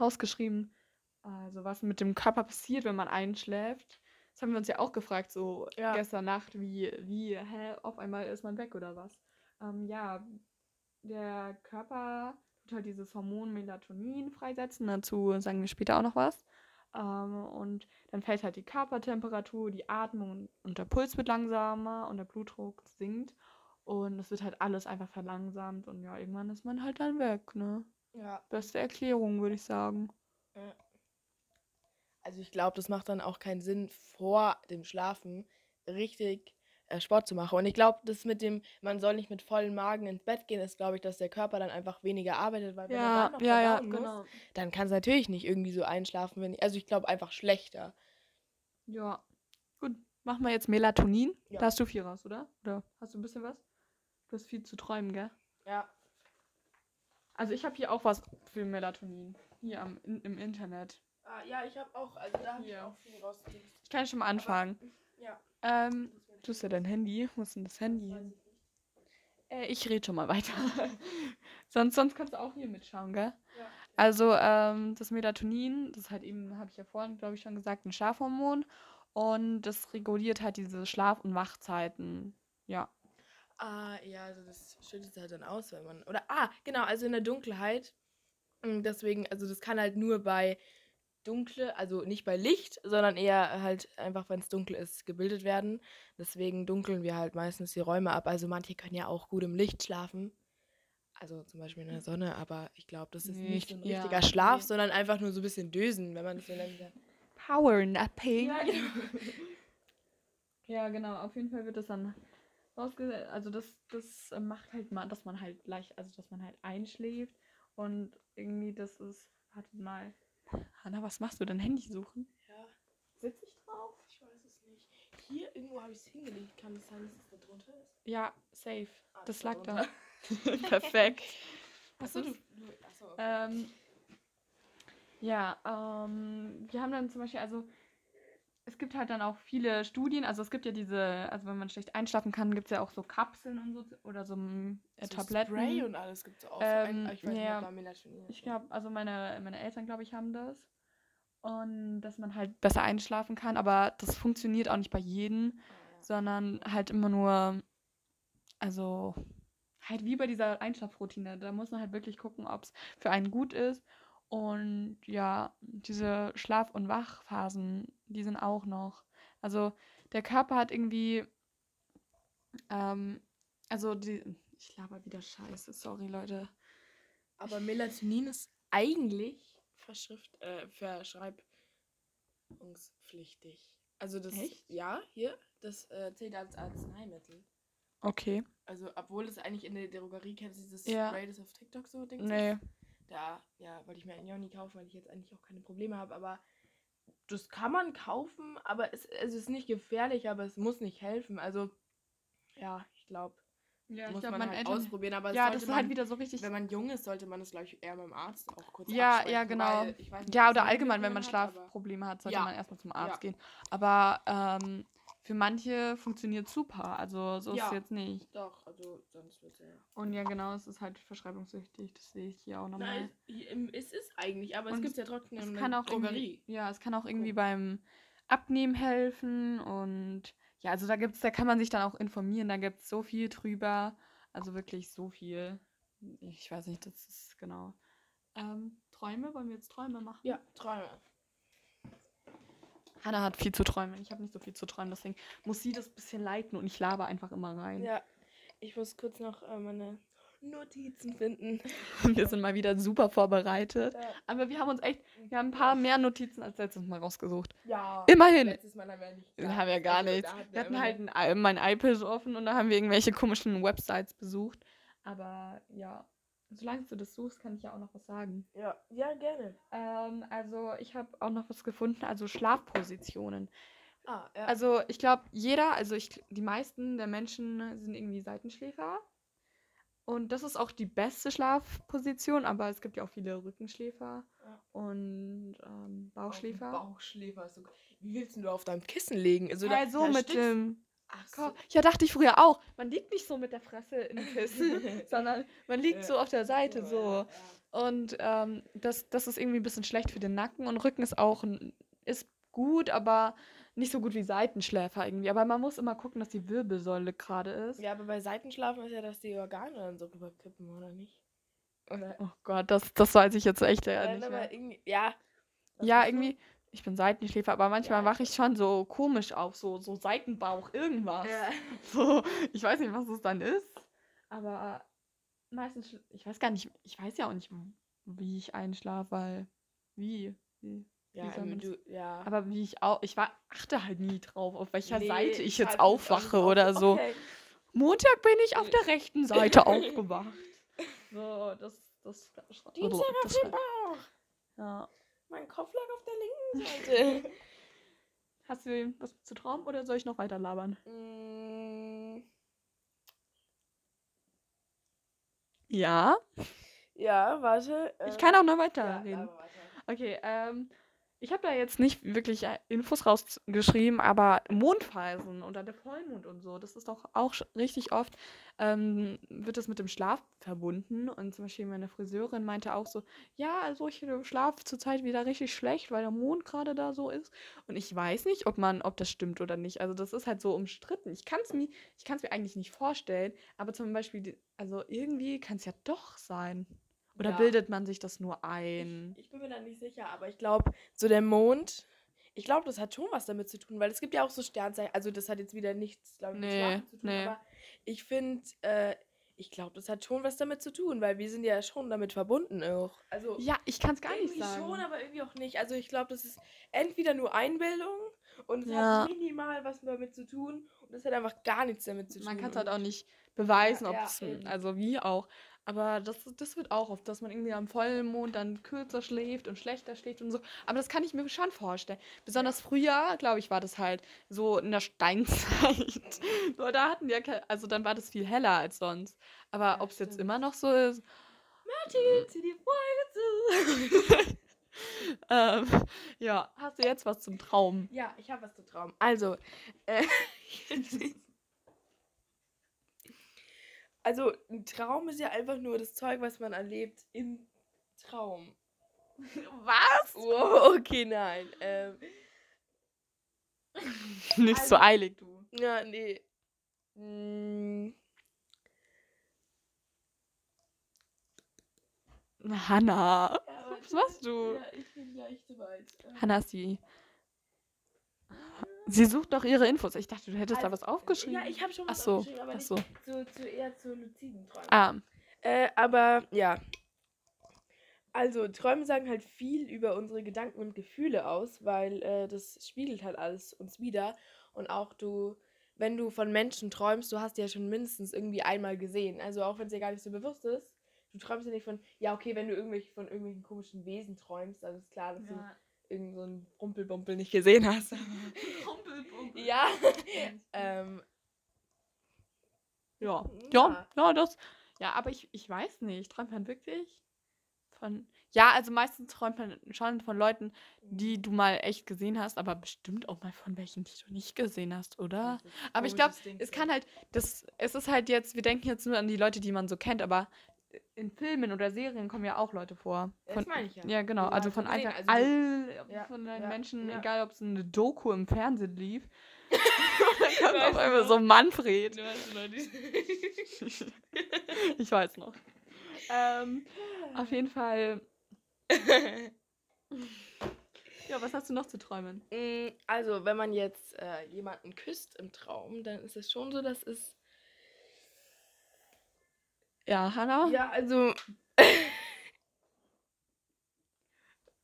rausgeschrieben, also was mit dem Körper passiert, wenn man einschläft. Das haben wir uns ja auch gefragt, so Ja. gestern Nacht, wie, wie, hä, auf einmal ist man weg oder was? Ähm, ja, der Körper tut halt dieses Hormon Melatonin freisetzen, dazu sagen wir später auch noch was. Ähm, und dann fällt halt die Körpertemperatur, die Atmung und der Puls wird langsamer und der Blutdruck sinkt. Und es wird halt alles einfach verlangsamt und ja, irgendwann ist man halt dann weg, ne? Ja. Beste Erklärung, würde ich sagen. Also ich glaube, das macht dann auch keinen Sinn, vor dem Schlafen richtig äh, Sport zu machen. Und ich glaube, das mit dem, man soll nicht mit vollem Magen ins Bett gehen, ist, glaube ich, dass der Körper dann einfach weniger arbeitet, weil wenn Ja, noch ja, ja, muss, genau. dann kann es natürlich nicht irgendwie so einschlafen. Wenn, also ich glaube einfach schlechter. Ja. Gut, machen wir jetzt Melatonin. Ja. Da hast du viel raus, oder? Oder hast du ein bisschen was? Du hast viel zu träumen, gell? Ja. Also ich habe hier auch was für Melatonin. Hier am, in, im Internet. Ah, ja, ich habe auch, also da habe ich auch viel rausgekriegt. Ich kann schon mal anfangen. Ja. Ähm, du hast ja dein Handy. Wo ist denn das Handy? Äh, ich rede schon mal weiter. sonst, sonst kannst du auch hier mitschauen, gell? Ja. Also ähm, das Melatonin, das ist halt eben, habe ich ja vorhin, glaube ich, schon gesagt, ein Schlafhormon. Und das reguliert halt diese Schlaf- und Wachzeiten. Ja. Ah, ja, also das schüttet halt dann aus, wenn man. Oder, ah, genau, also in der Dunkelheit. Mm, Deswegen, also das kann halt nur bei dunkle, also nicht bei Licht, sondern eher halt einfach, wenn es dunkel ist, gebildet werden. Deswegen dunkeln wir halt meistens die Räume ab. Also manche können ja auch gut im Licht schlafen. Also zum Beispiel in der Sonne, aber ich glaube, das ist Nee, nicht ein ja, richtiger Schlaf, nee. sondern einfach nur so ein bisschen dösen, wenn man das so nennt. Power Napping. Ja, genau. Ja, genau. Auf jeden Fall wird das dann rausgesetzt. Also das, das äh, macht halt mal, dass man halt leicht, also dass man halt einschläft. Und irgendwie das ist, warte mal. Hanna, was machst du denn? Handy suchen? Ja, Sitze ich drauf? ich weiß es nicht. Hier irgendwo habe ich es hingelegt. Kann es sein, dass es da drunter ist? Ja, safe. Ah, Das war lag da. Perfekt. Achso, Das du achso, okay. Ähm, ja, ähm, wir haben dann zum Beispiel, also es gibt halt dann auch viele Studien, also es gibt ja diese, also wenn man schlecht einschlafen kann, gibt es ja auch so Kapseln und so oder so äh, So Tabletten. Spray und alles gibt es auch. Ähm, Ein, ich weiß ja. nicht, ob Melatonin Ich glaube, also meine, meine Eltern, glaube ich, haben das. Und dass man halt besser einschlafen kann, aber das funktioniert auch nicht bei jedem, Ah, ja. sondern halt immer nur, also halt wie bei dieser Einschlafroutine. Da muss man halt wirklich gucken, ob es für einen gut ist. Und ja, diese Schlaf- und Wachphasen, die sind auch noch. Also der Körper hat irgendwie, ähm, also die, ich laber wieder Scheiße, sorry Leute. Aber Melatonin ist eigentlich verschrift, äh, verschreibungspflichtig. Also das, Echt? ja, hier, das äh, zählt als Arzneimittel. Okay. Also, obwohl es eigentlich in der Drogerie kennst, dieses Ja. Spray, das auf TikTok so Dings Nee. ist. Da, ja, wollte ich mir eigentlich auch nie kaufen, weil ich jetzt eigentlich auch keine Probleme habe, aber das kann man kaufen, aber es, es ist nicht gefährlich, aber es muss nicht helfen. Also, ja, ich glaube, Ja, muss glaub, man halt Eltern- ausprobieren, aber Ja, das ist man, halt wieder so richtig. wenn man jung ist, sollte man es, glaube ich, eher beim Arzt auch kurz Ja, ja, genau. weil nicht, Ja, oder allgemein, wenn man Schlafprobleme hat, sollte Ja. man erstmal zum Arzt Ja. gehen. Aber ähm, für manche funktioniert super. Also so ist es Ja. jetzt nicht. Doch, also sonst wird es ja. Und ja, genau, es ist halt verschreibungssüchtig. Das sehe ich hier auch nochmal. Nein, es, ist eigentlich, aber Und es gibt ja trotzdem Es kann auch Drogerie. ja, es kann auch irgendwie Cool. beim Abnehmen helfen und ja, also da gibt's, da kann man sich dann auch informieren, da gibt es so viel drüber, also wirklich so viel. Ich weiß nicht, das ist genau. Ähm, Träume, wollen wir jetzt Träume machen? Ja, Träume. Hannah hat viel zu träumen, ich habe nicht so viel zu träumen, deswegen muss sie das bisschen leiten und ich laber einfach immer rein. Ja, ich muss kurz noch äh, meine Notizen finden. Wir sind mal wieder super vorbereitet, Ja. aber wir haben uns echt, wir haben ein paar mehr Notizen als letztes Mal rausgesucht. ja. Immerhin. Letztes Mal haben wir nicht. Wir haben ja gar also, nichts. da hatten Wir hatten immer halt ein, mein iPad offen und da haben wir irgendwelche komischen Websites besucht. Aber ja, solange du das suchst, kann ich ja auch noch was sagen. Ja, ja, gerne. Ähm, also ich habe auch noch was gefunden, also Schlafpositionen. Ah, ja. Also ich glaube, jeder, also ich, die meisten der Menschen sind irgendwie Seitenschläfer. Und das ist auch die beste Schlafposition, aber es gibt ja auch viele Rückenschläfer Ja. und ähm, Bauchschläfer. Bauchschläfer. ist So. Wie willst du auf deinem Kissen legen? Also, Ja, so mit steckst- dem Ach Ko- so. Ja, dachte ich früher auch. Man liegt nicht so mit der Fresse in den Kissen, sondern man liegt Ja. so auf der Seite so. ja. Und ähm, das, das ist irgendwie ein bisschen schlecht für den Nacken und Rücken ist auch ein, ist gut, aber nicht so gut wie Seitenschläfer irgendwie. Aber man muss immer gucken, dass die Wirbelsäule gerade ist. Ja, aber bei Seitenschlafen ist ja, dass die Organe dann so rüberkippen, oder nicht? Oder? Oh Gott, das, das weiß ich jetzt echt ja, nicht aber mehr. irgendwie, ja. Ja, irgendwie, ich bin Seitenschläfer, aber manchmal Ja, wache ich schon so komisch auf, so, so Seitenbauch, irgendwas. Ja. So, ich weiß nicht, was es dann ist, aber meistens, ich weiß gar nicht, ich weiß ja auch nicht, wie ich einschlafe, weil, wie, wie. Ja, ähm, du, ja. Aber wie ich auch, ich war, achte halt nie drauf, auf welcher Nee, Seite ich jetzt aufwache auf- oder so. Okay. Montag bin ich auf der rechten Seite aufgewacht. So, das, das, das, Dienstag auf den Bauch. ja. Mein Kopf lag auf der linken Seite. Hast du was zu trauen oder soll ich noch weiter labern? Mm, Ja, ja, warte. ich kann auch noch weiter ja, reden. Okay, ähm, ich habe da jetzt nicht wirklich äh, Infos rausgeschrieben, aber Mondphasen oder der Vollmond und so, das ist doch auch richtig oft, ähm, wird das mit dem Schlaf verbunden. Und zum Beispiel meine Friseurin meinte auch so, ja, also ich schlafe zurzeit wieder richtig schlecht, weil der Mond gerade da so ist. Und ich weiß nicht, ob man, ob das stimmt oder nicht. Also das ist halt so umstritten. Ich kann es mir, ich kann es mir eigentlich nicht vorstellen, aber zum Beispiel, also irgendwie kann es ja doch sein. Oder Ja. bildet man sich das nur ein? Ich, ich bin mir da nicht sicher, aber ich glaube, so der Mond, ich glaube, das hat schon was damit zu tun, weil es gibt ja auch so Sternzeichen, also das hat jetzt wieder nichts, glaube ich, mit Nee, Schlafen zu tun, nee. aber ich finde, äh, ich glaube, das hat schon was damit zu tun, weil wir sind ja schon damit verbunden auch. Also Ja, ich kann es gar nicht irgendwie sagen. schon, aber irgendwie auch nicht. Also ich glaube, das ist entweder nur Einbildung und es Ja. hat minimal was damit zu tun und es hat einfach gar nichts damit zu tun. Man kann es halt auch nicht beweisen, ob es, also wie auch. Aber das, das wird auch oft, dass man irgendwie am Vollmond dann kürzer schläft und schlechter schläft und so. Aber das kann ich mir schon vorstellen. Besonders früher, glaube ich, war das halt so in der Steinzeit. so, da hatten wir, also dann war das viel heller als sonst. Aber Ja, ob es jetzt immer noch so ist, Martin, zieh die Folge zu. ähm, ja, hast du jetzt was zum Traum? Ja, ich habe was zu Traum. Also, äh, Also ein Traum ist ja einfach nur das Zeug, was man erlebt im Traum. Was? Wow, okay, nein. Ähm, Nicht also, so eilig, du. Ja, nee. Hm. Hanna. Ja, was machst du? Ja, ich bin ja gleich soweit. Ähm, Hanna ist die Sie sucht doch ihre Infos. Ich dachte, du hättest da Also, was aufgeschrieben. Ja, ich habe schon Ach was so, aufgeschrieben, aber ach nicht so. zu, zu eher zu luziden Träumen. Ah, Äh, aber ja. Also, Träume sagen halt viel über unsere Gedanken und Gefühle aus, weil äh, das spiegelt halt alles uns wieder. Und auch du, wenn du von Menschen träumst, du hast die ja schon mindestens irgendwie einmal gesehen. Also auch wenn es dir gar nicht so bewusst ist, du träumst ja nicht von, ja, okay, wenn du irgendwelche, von irgendwelchen komischen Wesen träumst, dann ist klar, dass du irgend so einen Rumpelbumpel nicht gesehen hast. ja. ähm, Ja. Ja. Ja, ja, das. Ja, aber ich, ich weiß nicht. Träumt man wirklich von. Ja, also meistens träumt man schon von Leuten, die du mal echt gesehen hast, aber bestimmt auch mal von welchen, die du nicht gesehen hast, oder? Aber ich glaube, es kann halt, das, es ist halt jetzt, wir denken jetzt nur an die Leute, die man so kennt, aber in Filmen oder Serien kommen ja auch Leute vor. Das Von, meine ich ja. ja, genau. Also von gesehen- einfach also all Ja, von den ja, Menschen, egal ob es eine Doku im Fernsehen lief. dann kommt auf einmal noch? so Manfred. Ich weiß noch. Ähm, auf jeden Fall. Ja, was hast du noch zu träumen? Mm, Also, wenn man jetzt äh, jemanden küsst im Traum, dann ist es schon so, dass es. Ja, Hannah? Ja, also.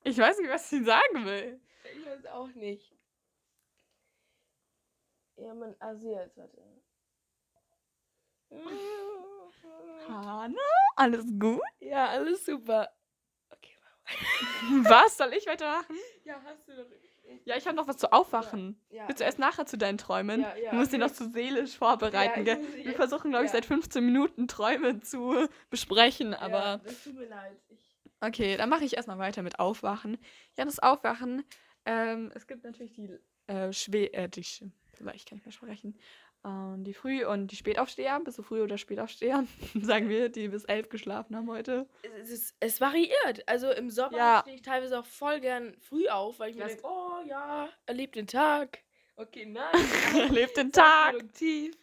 Ich weiß nicht, was sie sagen will. Ich weiß auch nicht. Ja, man. Also, jetzt, warte. Hannah? Alles gut? Ja, alles super. Okay, Was? Soll ich weitermachen? Ja, hast du doch. Ja, ich habe noch was zu aufwachen. Ja, Willst du erst nachher zu deinen Träumen? Ja, ja, du musst okay. noch zu seelisch vorbereiten, Ja, gell? Wir versuchen, glaube ich, ja. seit 15 Minuten Träume zu besprechen, Ja, aber das tut mir leid. Ich, okay, dann mache ich erstmal weiter mit Aufwachen. Ja, das Aufwachen, ähm, es gibt natürlich die äh, Schwe äh, die, Sch- vielleicht kann ich mehr sprechen, ähm, die Früh- und die Spätaufsteher, bist du Früh- oder Spätaufsteher, sagen wir, die bis elf geschlafen haben heute. es, ist, es variiert. Also im Sommer Ja. stehe ich teilweise auch voll gern früh auf, weil ich mir Das- denke, oh ja, erlebt den Tag. Okay, nein. Lebt den Tag! produktiv.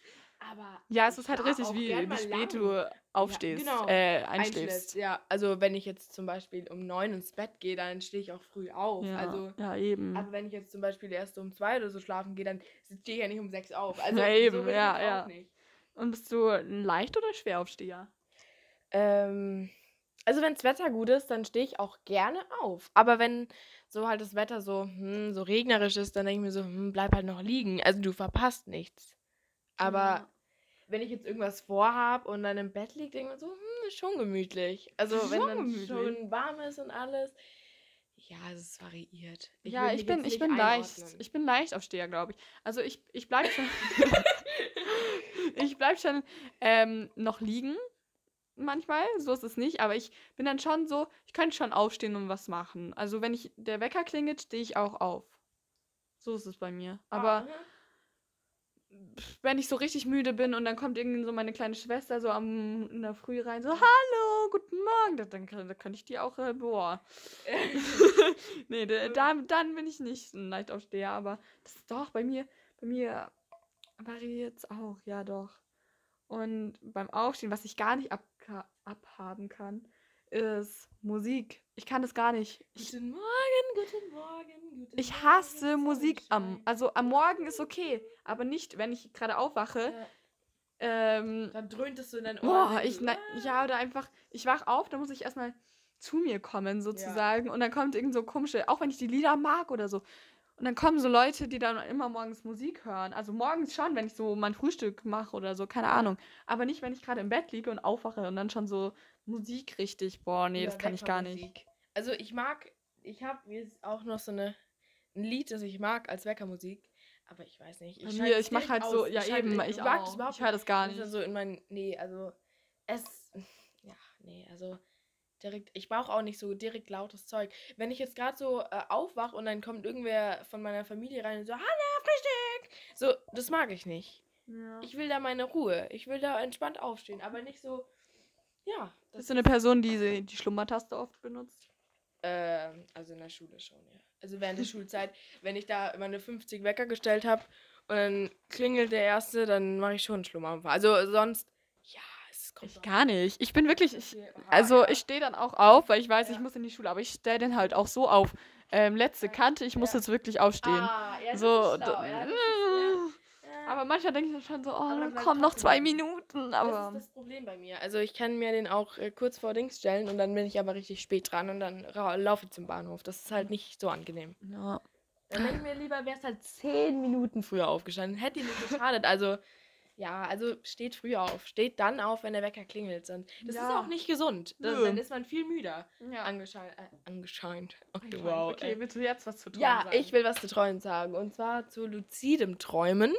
Aber Ja, es ist halt richtig, wie, wie spät lang. du aufstehst, genau. äh, einschläfst. Ja, also wenn ich jetzt zum Beispiel um neun ins Bett gehe, dann stehe ich auch früh auf. Ja, Also, ja, eben. aber wenn ich jetzt zum Beispiel erst um zwei oder so schlafen gehe, dann stehe ich ja nicht um sechs auf. Also Ja, eben, so ja, ja. Und bist du ein Leicht- oder Schweraufsteher? Ähm, also wenn das Wetter gut ist, dann stehe ich auch gerne auf. Aber wenn so halt das Wetter so, hm, so regnerisch ist, dann denke ich mir so, hm, bleib halt noch liegen. Also du verpasst nichts. Aber Ja. wenn ich jetzt irgendwas vorhab und dann im Bett liege, denke ich mir so, hm, ist schon gemütlich. Also wenn Schon dann gemütlich. schon warm ist und alles. Ja, es ist variiert. ja, will ich bin, ich bin leicht. einordnen. Ich bin Leichtaufsteher, glaube ich. Also ich, ich bleib schon. ich bleib schon ähm, noch liegen. Manchmal, so ist es nicht, aber ich bin dann schon so, ich könnte schon aufstehen und was machen. Also wenn ich der Wecker klingelt, stehe ich auch auf. So ist es bei mir. Aber Ah, wenn ich so richtig müde bin und dann kommt irgendwie so meine kleine Schwester so am, in der Früh rein, so, hallo, guten Morgen, da- dann, kann- da kann ich die auch, äh, boah. nee, da, da, dann bin ich nicht ein Leichtaufsteher, aber das ist doch bei mir, bei mir variiert es auch, ja doch. Und beim Aufstehen, was ich gar nicht abka- abhaben kann, ist Musik. Ich kann das gar nicht. Ich, Guten Morgen, guten Morgen, guten ich hasse Morgen, Musik am, also am Morgen ist okay, aber nicht, wenn ich gerade aufwache. Ja, Ähm, dann dröhnt es so in dein Ohr. boah, ich, na, "Ah." ja, oder einfach, ich wach auf, dann muss ich erstmal zu mir kommen, sozusagen. Und dann kommt irgend so komische, auch wenn ich die Lieder mag oder so. Und dann kommen so Leute, die dann immer morgens Musik hören. Also morgens schon, wenn ich so mein Frühstück mache oder so, keine Ahnung. Aber nicht, wenn ich gerade im Bett liege und aufwache und dann schon so Musik richtig. Boah, nee, Ja, das kann ich gar nicht. Weckermusik. Also ich mag, ich habe auch noch so eine, ein Lied, das ich mag als Weckermusik. Aber ich weiß nicht. Ich, mir, schalte ich es mach direkt halt so, aus. ja schalte- eben, ich auch. das überhaupt Ich höre das gar nicht. dann so in mein, nee, also es, ja, nee, also direkt, ich brauche auch nicht so direkt lautes Zeug. Wenn ich jetzt gerade so äh, aufwach und dann kommt irgendwer von meiner Familie rein und so, Hanna, Frühstück! So, das mag ich nicht. Ja. Ich will da meine Ruhe. Ich will da entspannt aufstehen, aber nicht so, ja. Bist du eine Person, die die Schlummertaste oft benutzt? Ähm, also in der Schule schon, ja. Also während der Schulzeit, wenn ich da meine 50 Wecker gestellt habe und dann klingelt der erste, dann mache ich schon einen Schlummer. Also sonst, Ich gar nicht. Ich bin wirklich, ich, also ich stehe dann auch auf, weil ich weiß, ich Ja. muss in die Schule, aber ich stelle den halt auch so auf. Ähm, letzte. Kante, ich muss Ja. jetzt wirklich aufstehen. Ah, ja, so, schlau. aber manchmal denke ich dann schon so, oh, dann bleib komm, noch zwei. Minuten. Aber Das ist das Problem bei mir. Also ich kann mir den auch äh, kurz vor Dings stellen und dann bin ich aber richtig spät dran und dann laufe ich zum Bahnhof. Das ist halt nicht so angenehm. ja. Dann denke ich mir lieber, wärst halt zehn Minuten früher aufgestanden. Hätte dir nicht geschadet. Also, ja, also steht früher auf. Steht dann auf, wenn der Wecker klingelt. Und das ist Ja. auch nicht gesund. Das, dann ist man viel müder. ja. Angescheint. Äh, angescheint. Okay, Okay, wow. okay, ey. willst du jetzt was zu tun Ja, sagen? ich will was zu Träumen sagen. Und zwar zu luzidem Träumen.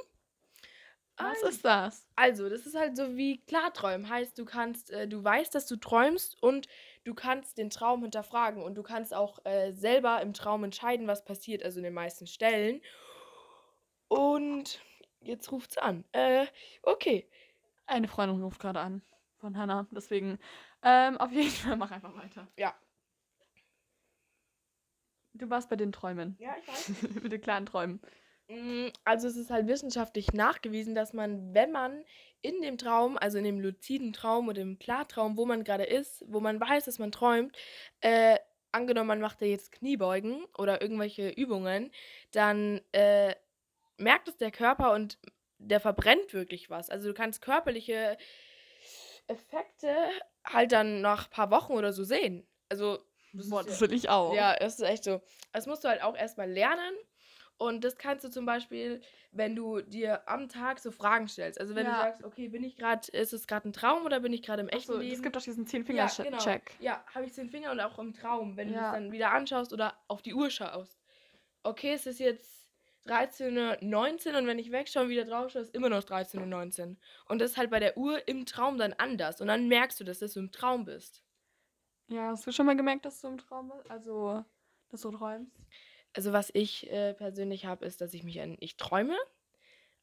Was ist das? Also, das ist halt so wie Klarträumen. Heißt, du kannst, äh, du weißt, dass du träumst und du kannst den Traum hinterfragen und du kannst auch äh, selber im Traum entscheiden, was passiert, also in den meisten Stellen. Und jetzt ruft's an. Äh, okay. Eine Freundin ruft gerade an von Hannah. Deswegen, ähm, auf jeden Fall mach einfach weiter. Ja. Du warst bei den Träumen. Ja, ich weiß. Mit den klaren Träumen. Mm, Also es ist halt wissenschaftlich nachgewiesen, dass man, wenn man in dem Traum, also in dem luziden Traum oder im Klartraum, wo man gerade ist, wo man weiß, dass man träumt, äh, angenommen, man macht da jetzt Kniebeugen oder irgendwelche Übungen, dann äh, merkt es der Körper und der verbrennt wirklich was. Also du kannst körperliche Effekte halt dann nach ein paar Wochen oder so sehen. Also das Boah, das ja- will ich auch. ja, das ist echt so. Das musst du halt auch erstmal lernen. Und das kannst du zum Beispiel, wenn du dir am Tag so Fragen stellst. Also wenn du Ja. sagst, okay, bin ich gerade, ist es gerade ein Traum oder bin ich gerade im echten Achso, Leben? es gibt doch diesen ja, Zehn-Finger-Check. genau. Ja, habe ich zehn Finger und auch im Traum, wenn du Ja. es dann wieder anschaust oder auf die Uhr schaust. Okay, es ist jetzt 13.19 Uhr und wenn ich wegschaue und wieder drauf schaue, ist immer noch 13.19 Uhr. Und das ist halt bei der Uhr im Traum dann anders. Und dann merkst du, dass du im Traum bist. Ja, hast du schon mal gemerkt, dass du im Traum bist? Also, dass du träumst? Also was ich äh, persönlich habe, ist, dass ich mich an, ich träume,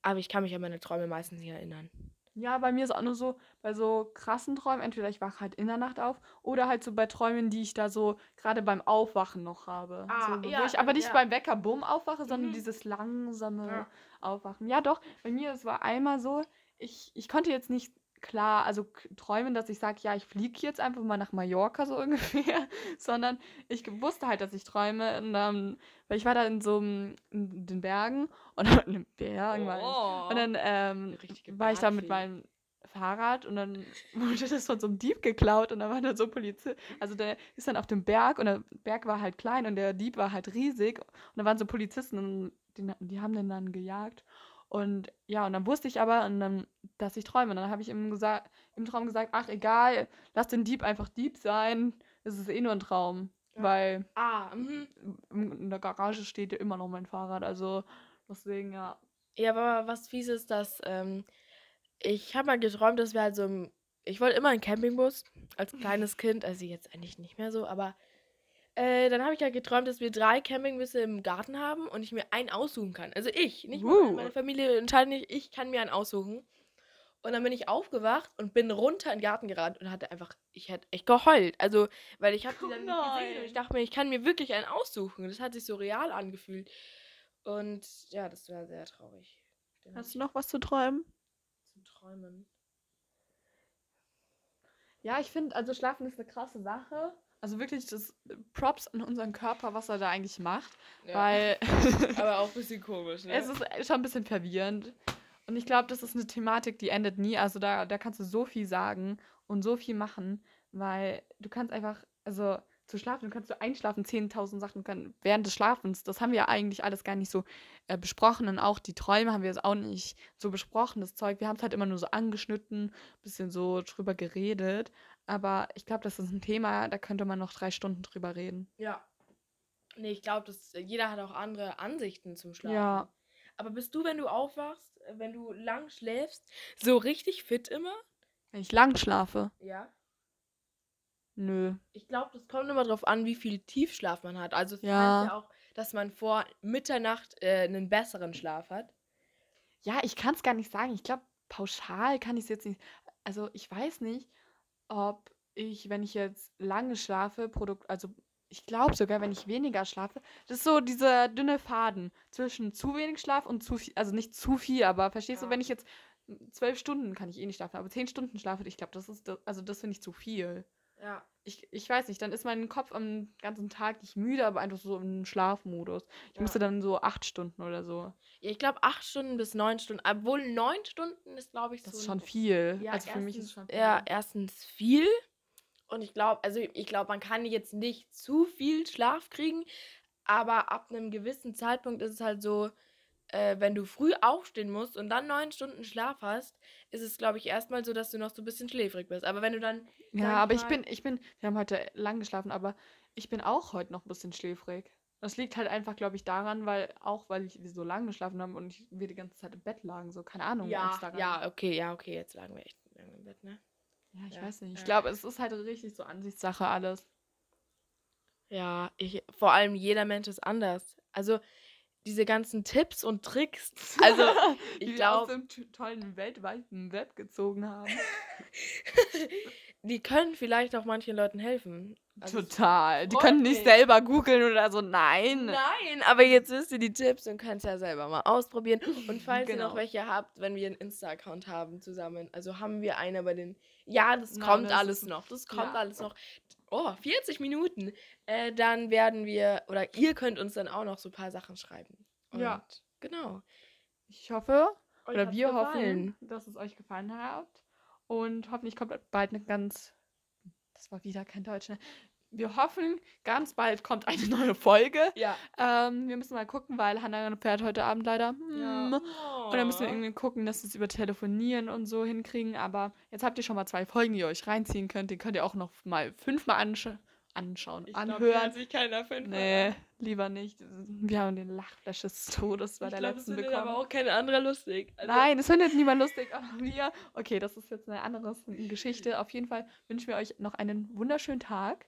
aber ich kann mich an meine Träume meistens nicht erinnern. Ja, bei mir ist auch nur so, bei so krassen Träumen, entweder ich wache halt in der Nacht auf oder halt so bei Träumen, die ich da so gerade beim Aufwachen noch habe. Ah, so, ja, wo ich aber nicht ja. beim Wecker bumm aufwache, sondern Mhm. dieses langsame Ja. Aufwachen. Ja, doch, bei mir, es war einmal so, ich, ich konnte jetzt nicht klar, also träumen, dass ich sage, ja, ich fliege jetzt einfach mal nach Mallorca so ungefähr, sondern ich wusste halt, dass ich träume. Und, ähm, weil ich war da in so einem, in den Bergen und in den Bergen war ich. Und dann ähm, war ich da mit meinem Fahrrad und dann wurde das von so einem Dieb geklaut und da waren dann so Polizisten. Also der ist dann auf dem Berg und der Berg war halt klein und der Dieb war halt riesig und da waren so Polizisten und die, die haben den dann gejagt. Und ja, und dann wusste ich aber, und dann, dass ich träume. Und dann habe ich im, gesa- im Traum gesagt, ach egal, lass den Dieb einfach Dieb sein. Es ist eh nur ein Traum. Ja. Weil Ah, mhm. in der Garage steht ja immer noch mein Fahrrad. Also deswegen, ja. Ja, aber was fies ist, dass ähm, ich habe mal geträumt, dass wir halt so im, ich wollte immer einen Campingbus als kleines Kind, also jetzt eigentlich nicht mehr so, aber äh, dann habe ich ja geträumt, dass wir drei Campingbusse im Garten haben und ich mir einen aussuchen kann. Also ich, nicht Uh. meine Familie entscheidet nicht, ich kann mir einen aussuchen. Und dann bin ich aufgewacht und bin runter in den Garten gerannt und hatte einfach, ich hätte echt geheult. Also, weil ich habe die Oh dann nicht gesehen und ich dachte mir, ich kann mir wirklich einen aussuchen. Das hat sich so real angefühlt. Und ja, das war sehr traurig. Den Hast du noch was zu träumen? zum Träumen. Ja, ich finde, also Schlafen ist eine krasse Sache. Also wirklich das Props an unseren Körper, was er da eigentlich macht. Ja. Weil Aber auch ein bisschen komisch, ne? es ist schon ein bisschen verwirrend. Und ich glaube, das ist eine Thematik, die endet nie. Also da, da kannst du so viel sagen und so viel machen, weil du kannst einfach, also zu schlafen, du kannst du einschlafen, 10.000 Sachen können während des Schlafens. Das haben wir eigentlich alles gar nicht so äh, besprochen. Und auch die Träume haben wir jetzt auch nicht so besprochen, das Zeug. Wir haben es halt immer nur so angeschnitten, bisschen so drüber geredet. Aber ich glaube, das ist ein Thema, da könnte man noch drei Stunden drüber reden. ja. Nee, ich glaube, jeder hat auch andere Ansichten zum Schlafen. Ja. Aber bist du, wenn du aufwachst, wenn du lang schläfst, so richtig fit immer? Wenn ich lang schlafe, Ja. nö. Ich glaube, das kommt immer darauf an, wie viel Tiefschlaf man hat. Also es Ja. heißt ja auch, dass man vor Mitternacht äh, einen besseren Schlaf hat. Ja, ich kann es gar nicht sagen. Ich glaube, pauschal kann ich es jetzt nicht. Also ich weiß nicht, ob ich, wenn ich jetzt lange schlafe, Produkt, also ich glaube sogar, wenn ich weniger schlafe, das ist so dieser dünne Faden zwischen zu wenig Schlaf und zu viel, also nicht zu viel, aber verstehst du, Ja. wenn ich jetzt zwölf Stunden kann ich eh nicht schlafen, aber zehn Stunden schlafe, ich glaube, das ist, das, also das finde ich zu viel. Ja. Ich, ich weiß nicht, dann ist mein Kopf am ganzen Tag nicht müde, aber einfach so im Schlafmodus. Ich Ja. müsste dann so acht Stunden oder so. Ja, ich glaube acht Stunden bis neun Stunden. Obwohl neun Stunden ist, glaube ich, Das so ist ein- schon viel. Ja, also für mich ist erstens- schon viel. Ja, erstens viel. Und ich glaube, also ich glaube, man kann jetzt nicht zu viel Schlaf kriegen, aber ab einem gewissen Zeitpunkt ist es halt so, äh, wenn du früh aufstehen musst und dann neun Stunden Schlaf hast, ist es, glaube ich, erstmal so, dass du noch so ein bisschen schläfrig bist. Aber wenn du dann. Ja, aber ich bin, ich bin, wir haben heute lang geschlafen, aber ich bin auch heute noch ein bisschen schläfrig. Das liegt halt einfach, glaube ich, daran, weil auch, weil ich wir so lange geschlafen haben und ich, wir die ganze Zeit im Bett lagen, so keine Ahnung. Ja, ja, okay, ja, okay, jetzt lagen wir echt lange im Bett, ne? Ja, ich Ja, weiß nicht. Ich ja. glaube, es ist halt richtig so Ansichtssache alles. Ja, ich, vor allem jeder Mensch ist anders. Also diese ganzen Tipps und Tricks, also Die ich wir aus glaube, dem tollen weltweiten Web gezogen haben. die können vielleicht auch manchen Leuten helfen. Also Total. Die können nicht selber googeln oder so. Nein. Nein, aber jetzt wisst ihr die Tipps und könnt es ja selber mal ausprobieren. Und falls ihr noch Genau. welche habt, wenn wir einen Insta-Account haben zusammen, also haben wir eine bei den. Ja, das Na, kommt das alles noch. Das kommt ja. alles noch. Oh, 40 Minuten. Äh, dann werden wir, oder ihr könnt uns dann auch noch so ein paar Sachen schreiben. Und Ja. Genau. Ich hoffe, Euch oder wir gefallen. hoffen, dass es euch gefallen hat. Und hoffentlich kommt bald eine ganz. Das war wieder kein Deutsch, ne? Wir hoffen, ganz bald kommt eine neue Folge. Ja. Ähm, wir müssen mal gucken, weil Hannah fährt heute Abend leider. Hm. Und dann müssen wir irgendwie gucken, dass wir es über Telefonieren und so hinkriegen. Aber jetzt habt ihr schon mal zwei Folgen, die ihr euch reinziehen könnt. Die könnt ihr auch noch mal fünfmal ansch anschauen, Ich glaub, anhören. hat sich keiner fünf Nee, lieber nicht. Wir haben den Lachflash des Todes bei Ich der glaube, das letzten findet bekommen. aber auch kein anderer lustig. Also, Nein, es findet niemand lustig, aber wir. Okay, das ist jetzt eine andere Geschichte. Auf jeden Fall wünschen wir euch noch einen wunderschönen Tag.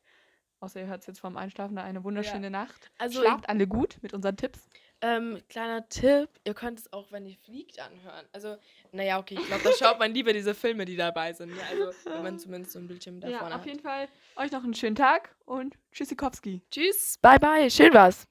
Außer ihr hört es jetzt vorm Einschlafen, eine wunderschöne Nacht. Also Schlaft alle gut mit unseren Tipps. Ähm, kleiner Tipp, ihr könnt es auch, wenn ihr fliegt, anhören. Also, naja, okay, ich glaube, da schaut man lieber diese Filme, die dabei sind. Ja, also, wenn man zumindest so ein Bildschirm da Ja, vorne auf hat. jeden Fall euch noch einen schönen Tag und Tschüssikowski. Tschüss, bye bye, schön was.